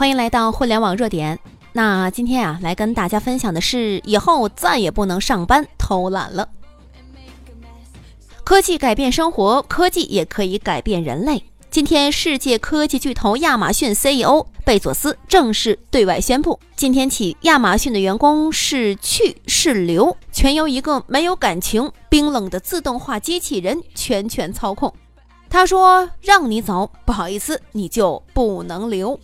欢迎来到互联网热点。那今天啊，来跟大家分享的是，以后再也不能上班偷懒了。科技改变生活，科技也可以改变人类。今天，世界科技巨头亚马逊 CEO 贝佐斯正式对外宣布，今天起，亚马逊的员工是去是留，全由一个没有感情、冰冷的自动化机器人全权操控。他说：“让你走，不好意思，你就不能留。”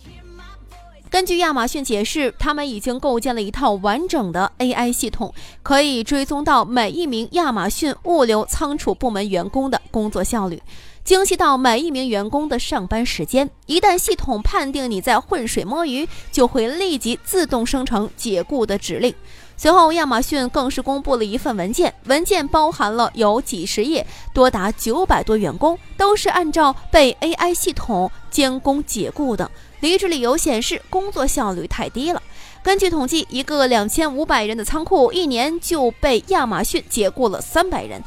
根据亚马逊解释，他们已经构建了一套完整的 AI 系统，可以追踪到每一名亚马逊物流仓储部门员工的工作效率，精细到每一名员工的上班时间。一旦系统判定你在浑水摸鱼，就会立即自动生成解雇的指令。随后，亚马逊更是公布了一份文件，文件包含了有几十页，多达九百多员工都是按照被 AI 系统监工解雇的。离职理由显示工作效率太低了。根据统计，一个两千五百人的仓库一年就被亚马逊解雇了三百人，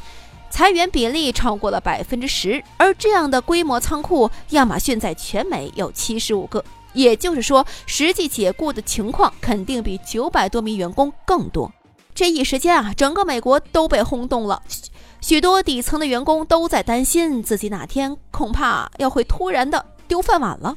裁员比例超过了百分之十。而这样的规模仓库，亚马逊在全美有七十五个，也就是说，实际解雇的情况肯定比九百多名员工更多。这一时间啊，整个美国都被轰动了，许多底层的员工都在担心自己哪天恐怕要会突然的丢饭碗了。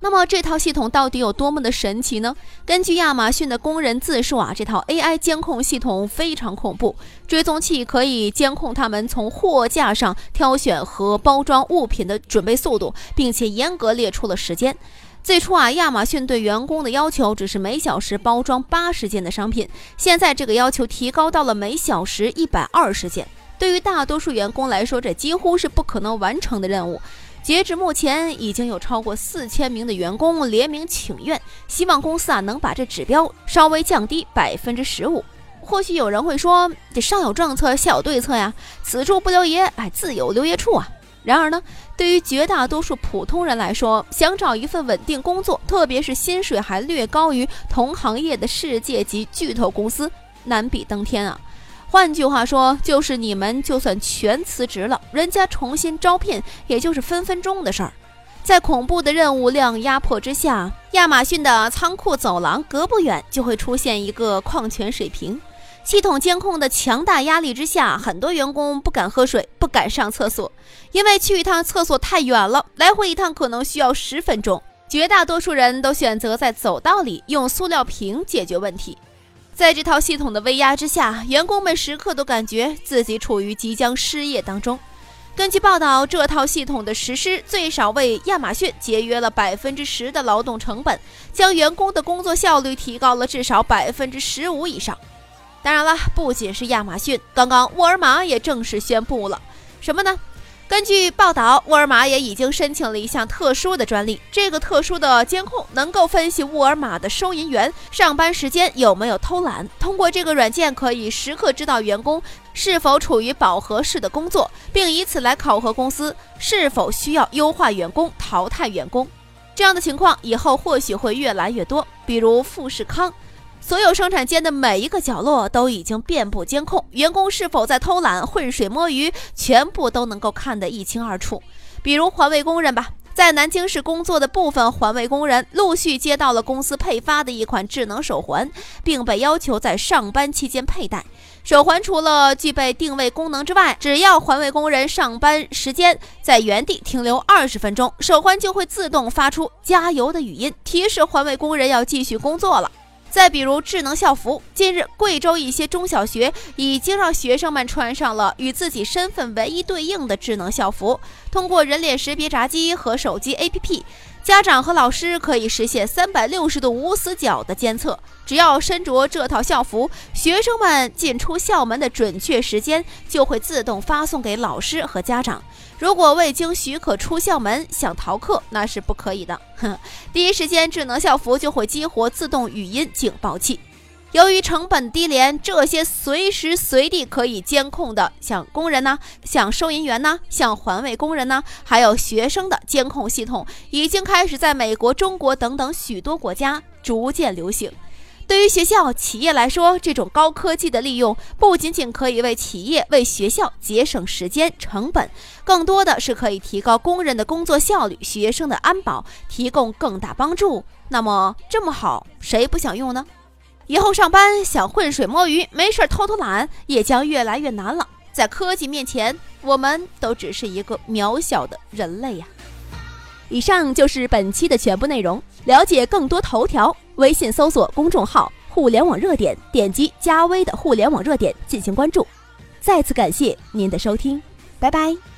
那么这套系统到底有多么的神奇呢？根据亚马逊的工人自述啊，这套 AI 监控系统非常恐怖。追踪器可以监控他们从货架上挑选和包装物品的准备速度，并且严格列出了时间。最初啊，亚马逊对员工的要求只是每小时包装八十件的商品，现在这个要求提高到了每小时一百二十件。对于大多数员工来说，这几乎是不可能完成的任务。截至目前，已经有超过四千名的员工联名请愿，希望公司啊能把这指标稍微降低百分之十五。或许有人会说，这上有政策，下有对策呀，此处不留爷，哎，自有留爷处啊。然而呢，对于绝大多数普通人来说，想找一份稳定工作，特别是薪水还略高于同行业的世界级巨头公司，难比登天啊。换句话说，就是你们就算全辞职了，人家重新招聘也就是分分钟的事儿。在恐怖的任务量压迫之下，亚马逊的仓库走廊隔不远就会出现一个矿泉水瓶。系统监控的强大压力之下，很多员工不敢喝水，不敢上厕所，因为去一趟厕所太远了，来回一趟可能需要十分钟。绝大多数人都选择在走道里用塑料瓶解决问题。在这套系统的威压之下，员工们时刻都感觉自己处于即将失业当中。根据报道，这套系统的实施最少为亚马逊节约了百分之十的劳动成本，将员工的工作效率提高了至少百分之十五以上。当然了，不仅是亚马逊，刚刚沃尔玛也正式宣布了什么呢？根据报道，沃尔玛也已经申请了一项特殊的专利。这个特殊的监控能够分析沃尔玛的收银员上班时间有没有偷懒。通过这个软件，可以时刻知道员工是否处于饱和式的工作，并以此来考核公司是否需要优化员工、淘汰员工。这样的情况以后或许会越来越多，比如富士康。所有生产间的每一个角落都已经遍布监控，员工是否在偷懒、浑水摸鱼，全部都能够看得一清二楚。比如环卫工人吧，在南京市工作的部分环卫工人陆续接到了公司配发的一款智能手环，并被要求在上班期间佩戴。手环除了具备定位功能之外，只要环卫工人上班时间在原地停留二十分钟，手环就会自动发出加油的语音，提示环卫工人要继续工作了。再比如智能校服，近日贵州一些中小学已经让学生们穿上了与自己身份唯一对应的智能校服，通过人脸识别闸机和手机 APP，家长和老师可以实现三百六十度无死角的监测。只要身着这套校服，学生们进出校门的准确时间就会自动发送给老师和家长。如果未经许可出校门想逃课，那是不可以的。哼，第一时间智能校服就会激活自动语音警报器。由于成本低廉，这些随时随地可以监控的，像工人呢，像收银员呢，像环卫工人呢，还有学生的监控系统，已经开始在美国、中国等等许多国家逐渐流行。对于学校、企业来说，这种高科技的利用不仅仅可以为企业、为学校节省时间成本，更多的是可以提高工人的工作效率、学生的安保，提供更大帮助。那么这么好，谁不想用呢？以后上班想浑水摸鱼，没事偷偷懒，也将越来越难了。在科技面前，我们都只是一个渺小的人类呀。以上就是本期的全部内容。了解更多头条，微信搜索公众号“互联网热点”，点击加微的“互联网热点”进行关注。再次感谢您的收听，拜拜。